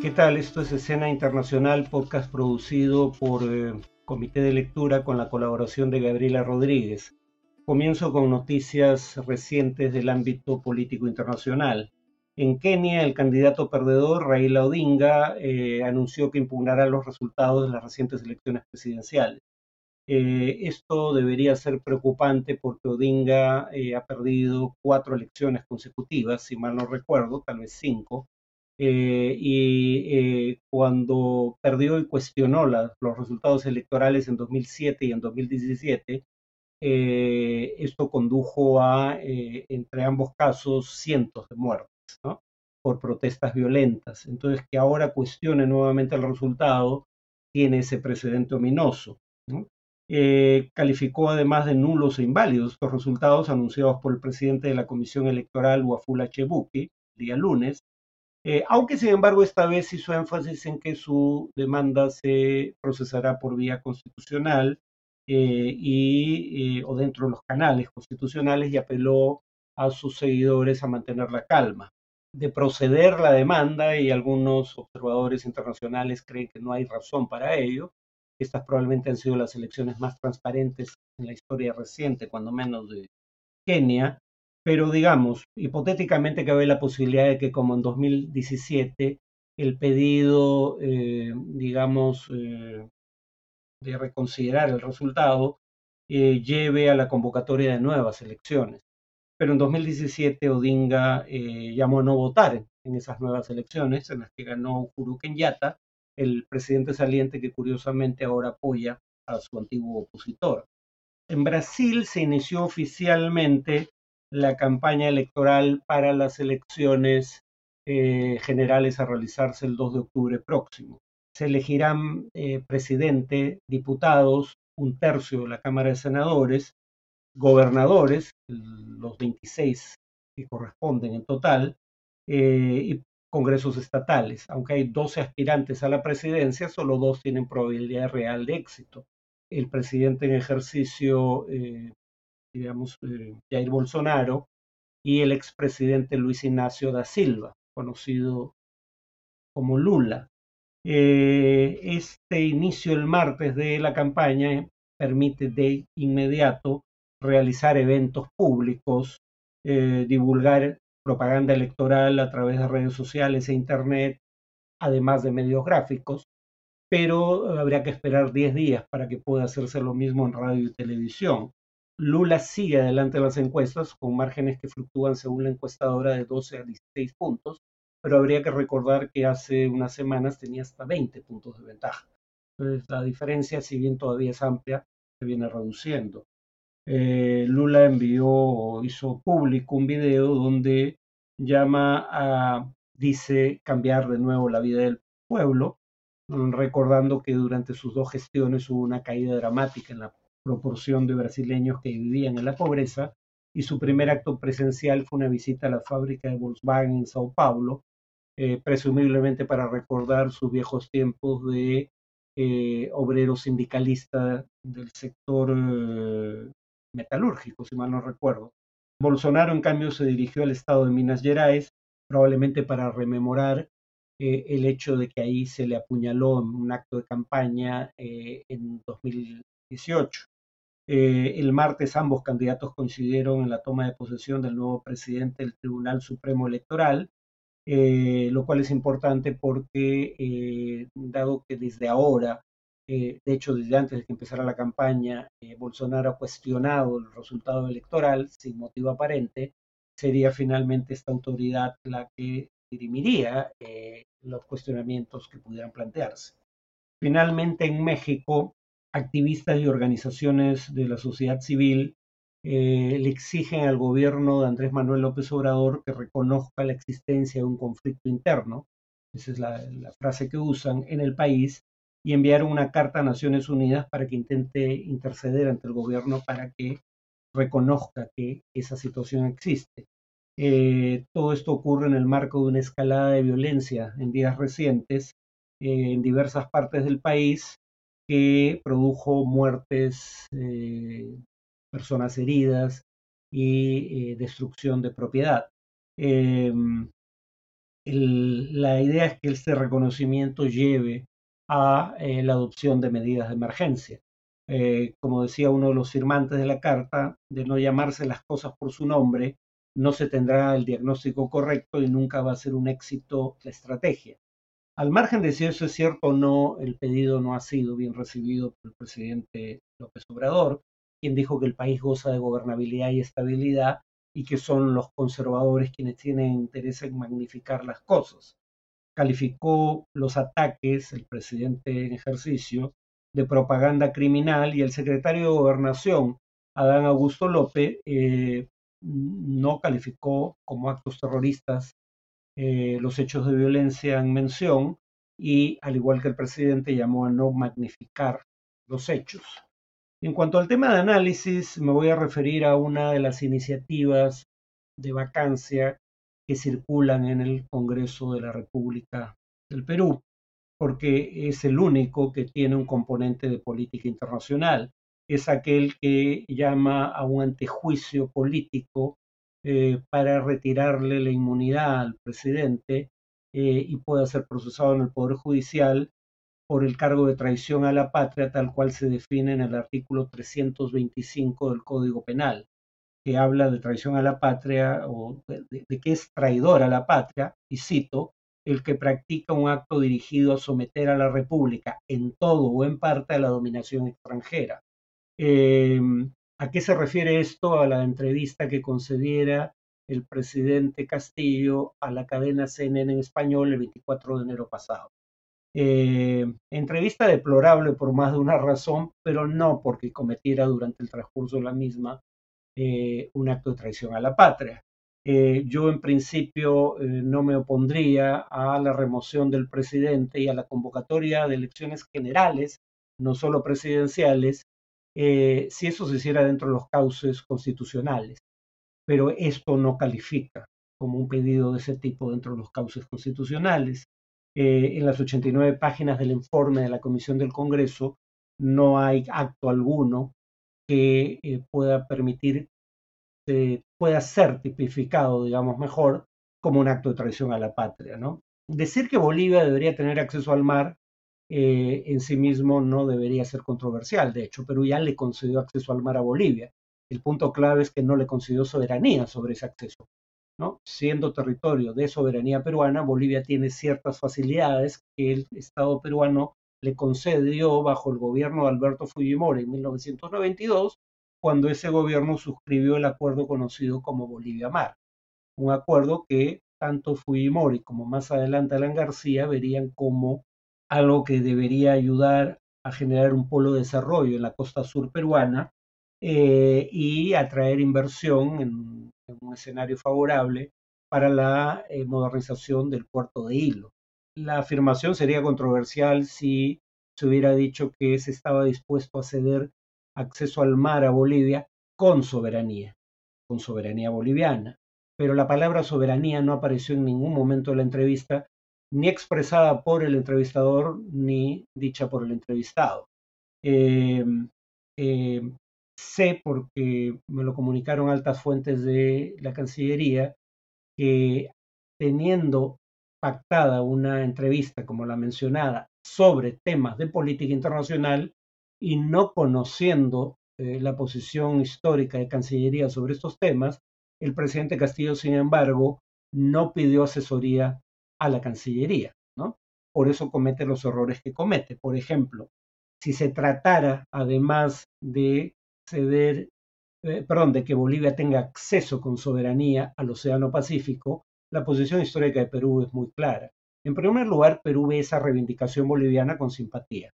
¿Qué tal? Esto es Escena Internacional, podcast producido por eh, Comité de Lectura con la colaboración de Gabriela Rodríguez. Comienzo con noticias recientes del ámbito político internacional. En Kenia, el candidato perdedor, Raila Odinga, eh, anunció que impugnará los resultados de las recientes elecciones presidenciales. Eh, esto debería ser preocupante porque Odinga ha perdido cuatro elecciones consecutivas, si mal no recuerdo, tal vez cinco, eh, y eh, cuando perdió y cuestionó los resultados electorales en 2007 y en 2017, eh, esto condujo a, entre ambos casos, cientos de muertes por protestas violentas. Entonces, que ahora cuestione nuevamente el resultado tiene ese precedente ominoso. calificó además de nulos e inválidos estos resultados anunciados por el presidente de la Comisión Electoral, Wafula Chebuki, el día lunes, eh, aunque sin embargo esta vez hizo énfasis en que su demanda se procesará por vía constitucional eh, y, eh, o dentro de los canales constitucionales y apeló a sus seguidores a mantener la calma. De proceder la demanda, y algunos observadores internacionales creen que no hay razón para ello, estas probablemente han sido las elecciones más transparentes en la historia reciente, cuando menos de Kenia, pero digamos, hipotéticamente cabe la posibilidad de que como en 2017 el pedido, eh, digamos, eh, de reconsiderar el resultado eh, lleve a la convocatoria de nuevas elecciones. Pero en 2017 Odinga llamó a no votar en esas nuevas elecciones en las que ganó Uhuru Kenyatta, el presidente saliente que curiosamente ahora apoya a su antiguo opositor. En Brasil se inició oficialmente la campaña electoral para las elecciones eh, generales a realizarse el 2 de octubre próximo. Se elegirán eh, presidente, diputados, un tercio de la Cámara de Senadores, gobernadores, los 26 que corresponden en total, eh, y congresos estatales. Aunque hay 12 aspirantes a la presidencia, solo dos tienen probabilidad real de éxito. El presidente en ejercicio digamos, eh, Jair Bolsonaro, y el expresidente Luis Ignacio da Silva, conocido como Lula. Eh, este inicio el martes de la campaña permite de inmediato realizar eventos públicos, eh, divulgar propaganda electoral a través de redes sociales e internet, además de medios gráficos, pero habría que esperar 10 días para que pueda hacerse lo mismo en radio y televisión. Lula sigue adelante en las encuestas con márgenes que fluctúan según la encuestadora de 12 a 16 puntos, pero habría que recordar que hace unas semanas tenía hasta 20 puntos de ventaja. Entonces la diferencia, si bien todavía es amplia, se viene reduciendo. Eh, Lula envió hizo público un video donde llama a, dice, cambiar de nuevo la vida del pueblo, recordando que durante sus dos gestiones hubo una caída dramática en la proporción de brasileños que vivían en la pobreza y su primer acto presencial fue una visita a la fábrica de Volkswagen en Sao Paulo, eh, presumiblemente para recordar sus viejos tiempos de eh, obrero sindicalista del sector eh, metalúrgico, si mal no recuerdo. Bolsonaro, en cambio, se dirigió al estado de Minas Gerais, probablemente para rememorar el hecho de que ahí se le apuñaló en un acto de campaña en 2018. Eh, el martes ambos candidatos coincidieron en la toma de posesión del nuevo presidente del Tribunal Supremo Electoral, eh, lo cual es importante porque, eh, dado que desde ahora, de hecho desde antes de que empezara la campaña, Bolsonaro ha cuestionado el resultado electoral sin motivo aparente, sería finalmente esta autoridad la que dirimiría los cuestionamientos que pudieran plantearse. Finalmente, en México, activistas y organizaciones de la sociedad civil eh, le exigen al gobierno de Andrés Manuel López Obrador que reconozca la existencia de un conflicto interno, esa es la, frase que usan, en el país, y enviaron una carta a Naciones Unidas para que intente interceder ante el gobierno para que reconozca que esa situación existe. Eh, todo esto ocurre en el marco de una escalada de violencia en días recientes eh, en diversas partes del país, que produjo muertes, eh, personas heridas y eh, destrucción de propiedad. Em, la idea es que este reconocimiento lleve a eh, la adopción de medidas de emergencia. Como decía uno de los firmantes de la carta, de no llamarse las cosas por su nombre, no se tendrá el diagnóstico correcto y nunca va a ser un éxito la estrategia. Al margen de si eso es cierto o no, el pedido no ha sido bien recibido por el presidente López Obrador, quien dijo que el país goza de gobernabilidad y estabilidad y que son los conservadores quienes tienen interés en magnificar las cosas. Calificó los ataques, el presidente en ejercicio, de propaganda criminal y el secretario de Gobernación, Adán Augusto López, eh, no calificó como actos terroristas eh, los hechos de violencia en mención y, al igual que el presidente, llamó a no magnificar los hechos. En cuanto al tema de análisis, me voy a referir a una de las iniciativas de vacancia que circulan en el Congreso de la República del Perú, porque es el único que tiene un componente de política internacional. Es aquel que llama a un antejuicio político eh, para retirarle la inmunidad al presidente eh, y pueda ser procesado en el Poder Judicial por el cargo de traición a la patria, tal cual se define en el artículo 325 del Código Penal, que habla de traición a la patria o de, que es traidor a la patria, y cito, el que practica un acto dirigido a someter a la República en todo o en parte a la dominación extranjera. Em, ¿A qué se refiere esto? A la entrevista que concediera el presidente Castillo a la cadena CNN en español el 24 de enero pasado. Eh, entrevista deplorable por más de una razón, pero no porque cometiera durante el transcurso de la misma eh, un acto de traición a la patria. Eh, yo en principio no me opondría a la remoción del presidente y a la convocatoria de elecciones generales, no solo presidenciales, si eso se hiciera dentro de los cauces constitucionales. Pero esto no califica como un pedido de ese tipo dentro de los cauces constitucionales. Eh, en las 89 páginas del informe de la Comisión del Congreso no hay acto alguno que eh, pueda permitir, eh, pueda ser tipificado, digamos mejor, como un acto de traición a la patria. ¿no? Decir que Bolivia debería tener acceso al mar en sí mismo no debería ser controversial. De hecho, Perú ya le concedió acceso al mar a Bolivia. El punto clave es que no le concedió soberanía sobre ese acceso. Siendo territorio de soberanía peruana, Bolivia tiene ciertas facilidades que el Estado peruano le concedió bajo el gobierno de Alberto Fujimori en 1992, cuando ese gobierno suscribió el acuerdo conocido como Bolivia-Mar, un acuerdo que tanto Fujimori como más adelante Alan García verían como algo que debería ayudar a generar un polo de desarrollo en la costa sur peruana eh, y atraer inversión en, un escenario favorable para la eh, modernización del puerto de Hilo. La afirmación sería controversial si se hubiera dicho que se estaba dispuesto a ceder acceso al mar a Bolivia con soberanía, con soberanía boliviana. Pero la palabra soberanía no apareció en ningún momento de la entrevista, ni expresada por el entrevistador, ni dicha por el entrevistado. Eh, eh, sé, porque me lo comunicaron altas fuentes de la Cancillería, que teniendo pactada una entrevista como la mencionada sobre temas de política internacional y no conociendo eh, la posición histórica de Cancillería sobre estos temas, el presidente Castillo, sin embargo, no pidió asesoría a la Cancillería, ¿no? Por eso comete los errores que comete. Por ejemplo, si se tratara, además de ceder, eh, perdón, de que Bolivia tenga acceso con soberanía al Océano Pacífico, la posición histórica de Perú es muy clara. En primer lugar, Perú ve esa reivindicación boliviana con simpatía,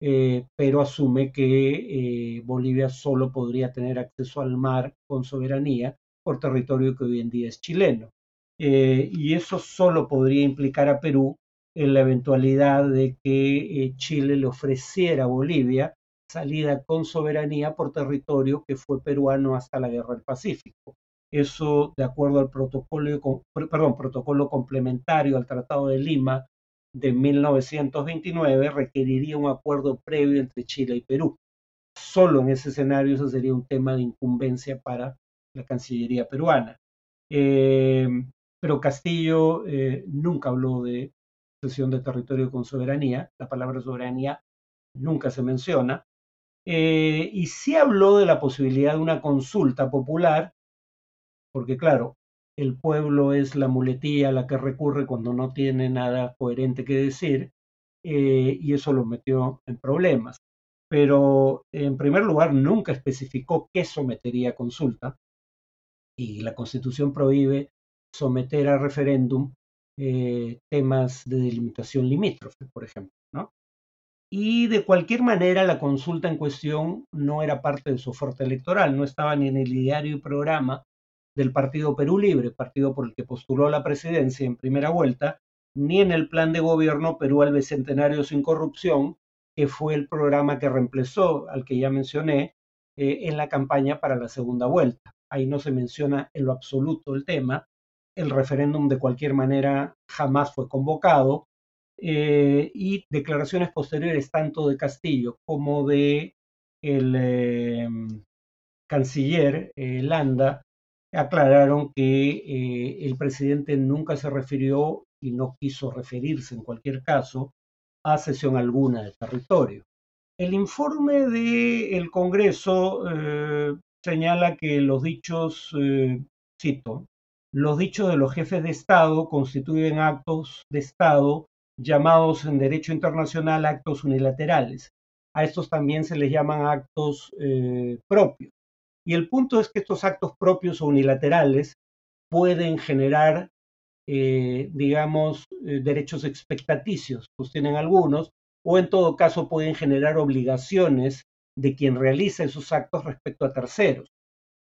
eh, pero asume que eh, Bolivia solo podría tener acceso al mar con soberanía por territorio que hoy en día es chileno. Y eso solo podría implicar a Perú en la eventualidad de que Chile le ofreciera a Bolivia salida con soberanía por territorio que fue peruano hasta la Guerra del Pacífico. Eso, de acuerdo al protocolo, perdón, protocolo complementario al Tratado de Lima de 1929, requeriría un acuerdo previo entre Chile y Perú. Solo en ese escenario eso sería un tema de incumbencia para la Cancillería peruana. Eh, pero Castillo eh, nunca habló de cesión de territorio con soberanía, la palabra soberanía nunca se menciona, eh, y sí habló de la posibilidad de una consulta popular, porque claro, el pueblo es la muletilla a la que recurre cuando no tiene nada coherente que decir, eh, y eso lo metió en problemas. Pero en primer lugar, nunca especificó qué sometería a consulta, y la Constitución prohíbe someter a referéndum eh, temas de delimitación limítrofe, por ejemplo. ¿no? Y de cualquier manera, la consulta en cuestión no era parte de su oferta electoral, no estaba ni en el diario y programa del Partido Perú Libre, partido por el que postuló la presidencia en primera vuelta, ni en el plan de gobierno Perú al Bicentenario sin corrupción, que fue el programa que reemplazó al que ya mencioné eh, en la campaña para la segunda vuelta. Ahí no se menciona en lo absoluto el tema. El referéndum de cualquier manera jamás fue convocado eh, y declaraciones posteriores tanto de Castillo como de el eh, canciller Landa aclararon que eh, el presidente nunca se refirió y no quiso referirse en cualquier caso a cesión alguna de territorio. El informe del Congreso eh, señala que los dichos, eh, cito, los dichos de los jefes de Estado constituyen actos de Estado llamados en derecho internacional actos unilaterales. A estos también se les llaman actos propios. Y el punto es que estos actos propios o unilaterales pueden generar, eh, digamos, eh, derechos expectaticios, tienen algunos, o en todo caso pueden generar obligaciones de quien realiza esos actos respecto a terceros.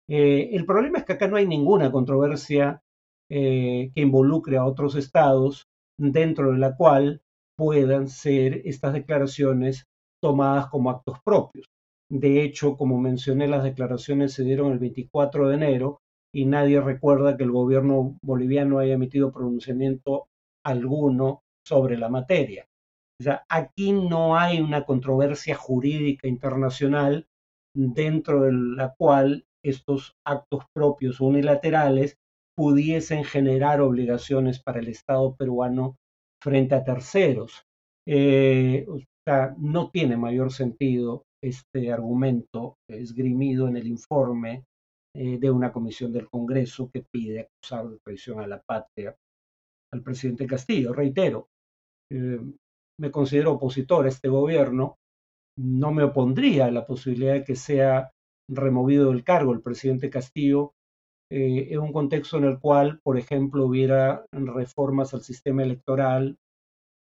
Eh, el problema es que acá no hay ninguna controversia que involucre a otros estados dentro de la cual puedan ser estas declaraciones tomadas como actos propios. De hecho, como mencioné, las declaraciones se dieron el 24 de enero y nadie recuerda que el gobierno boliviano haya emitido pronunciamiento alguno sobre la materia. O sea, aquí no hay una controversia jurídica internacional dentro de la cual estos actos propios unilaterales pudiesen generar obligaciones para el Estado peruano frente a terceros. Eh, no tiene mayor sentido este argumento esgrimido en el informe eh, de una comisión del Congreso que pide acusar de traición a la patria al presidente Castillo. Reitero, eh, me considero opositor a este gobierno, no me opondría a la posibilidad de que sea removido del cargo el presidente Castillo eh, en un contexto en el cual, por ejemplo, hubiera reformas al sistema electoral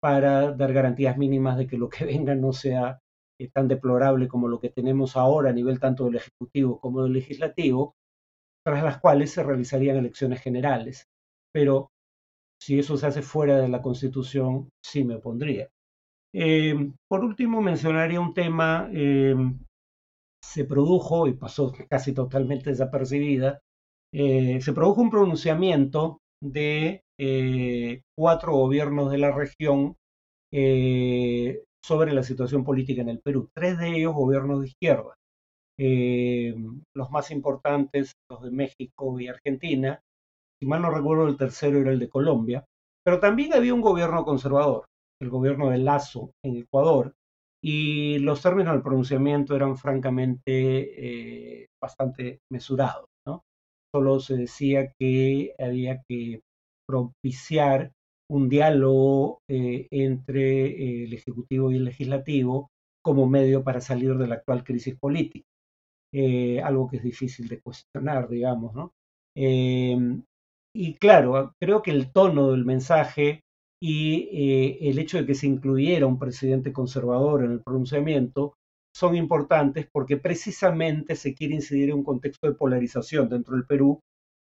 para dar garantías mínimas de que lo que venga no sea eh, tan deplorable como lo que tenemos ahora a nivel tanto del Ejecutivo como del Legislativo, tras las cuales se realizarían elecciones generales. Pero si eso se hace fuera de la Constitución, sí me opondría. Eh, por último, mencionaría un tema, eh, se produjo, y pasó casi totalmente desapercibida, se produjo un pronunciamiento de cuatro gobiernos de la región sobre la situación política en el Perú. Tres de ellos gobiernos de izquierda. Eh, los más importantes, los de México y Argentina. Si mal no recuerdo, el tercero era el de Colombia. Pero también había un gobierno conservador, el gobierno de Lazo en Ecuador, y los términos del pronunciamiento eran francamente eh, bastante mesurados. ¿no? Solo se decía que había que propiciar un diálogo eh, entre eh, el Ejecutivo y el Legislativo como medio para salir de la actual crisis política. Algo que es difícil de cuestionar, digamos, ¿no? y claro, creo que el tono del mensaje y el hecho de que se incluyera un presidente conservador en el pronunciamiento son importantes porque precisamente se quiere incidir en un contexto de polarización dentro del Perú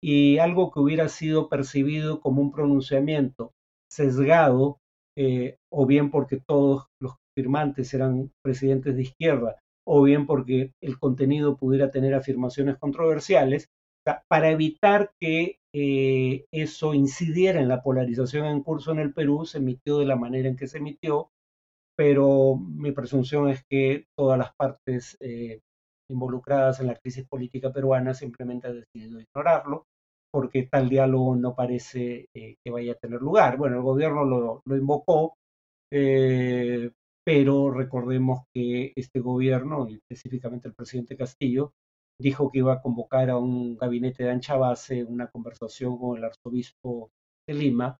y algo que hubiera sido percibido como un pronunciamiento sesgado, eh, o bien porque todos los firmantes eran presidentes de izquierda, o bien porque el contenido pudiera tener afirmaciones controversiales, para evitar que eh, eso incidiera en la polarización en curso en el Perú, se emitió de la manera en que se emitió, pero mi presunción es que todas las partes eh, involucradas en la crisis política peruana simplemente han decidido ignorarlo porque tal diálogo no parece eh, que vaya a tener lugar. Bueno, el gobierno lo, lo invocó, pero recordemos que este gobierno, específicamente el presidente Castillo, dijo que iba a convocar a un gabinete de ancha base, una conversación con el arzobispo de Lima,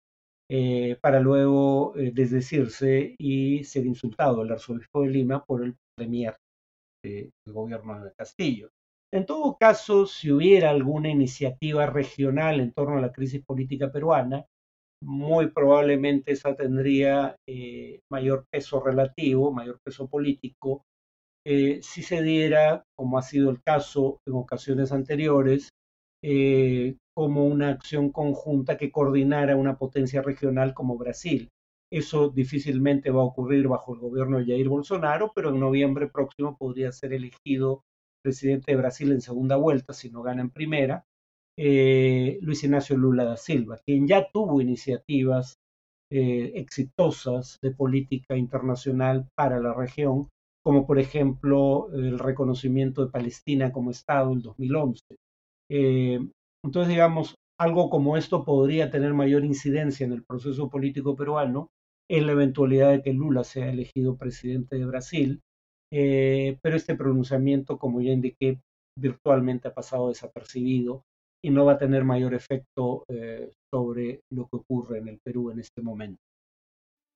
eh, para luego eh, desdecirse y ser insultado el arzobispo de Lima por el premier del gobierno de Castillo. En todo caso, si hubiera alguna iniciativa regional en torno a la crisis política peruana, muy probablemente esa tendría eh, mayor peso relativo, mayor peso político, eh, si se diera, como ha sido el caso en ocasiones anteriores, eh, como una acción conjunta que coordinara una potencia regional como Brasil. Eso difícilmente va a ocurrir bajo el gobierno de Jair Bolsonaro, pero en noviembre próximo podría ser elegido presidente de Brasil en segunda vuelta, si no gana en primera, eh, Luis Ignacio Lula da Silva, quien ya tuvo iniciativas exitosas de política internacional para la región, como por ejemplo el reconocimiento de Palestina como Estado en 2011. Eh, entonces, digamos, algo como esto podría tener mayor incidencia en el proceso político peruano en la eventualidad de que Lula sea elegido presidente de Brasil, pero este pronunciamiento, como ya indiqué, virtualmente ha pasado desapercibido y no va a tener mayor efecto eh, sobre lo que ocurre en el Perú en este momento.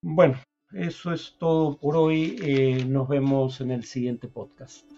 Bueno, eso es todo por hoy. Eh, nos vemos en el siguiente podcast.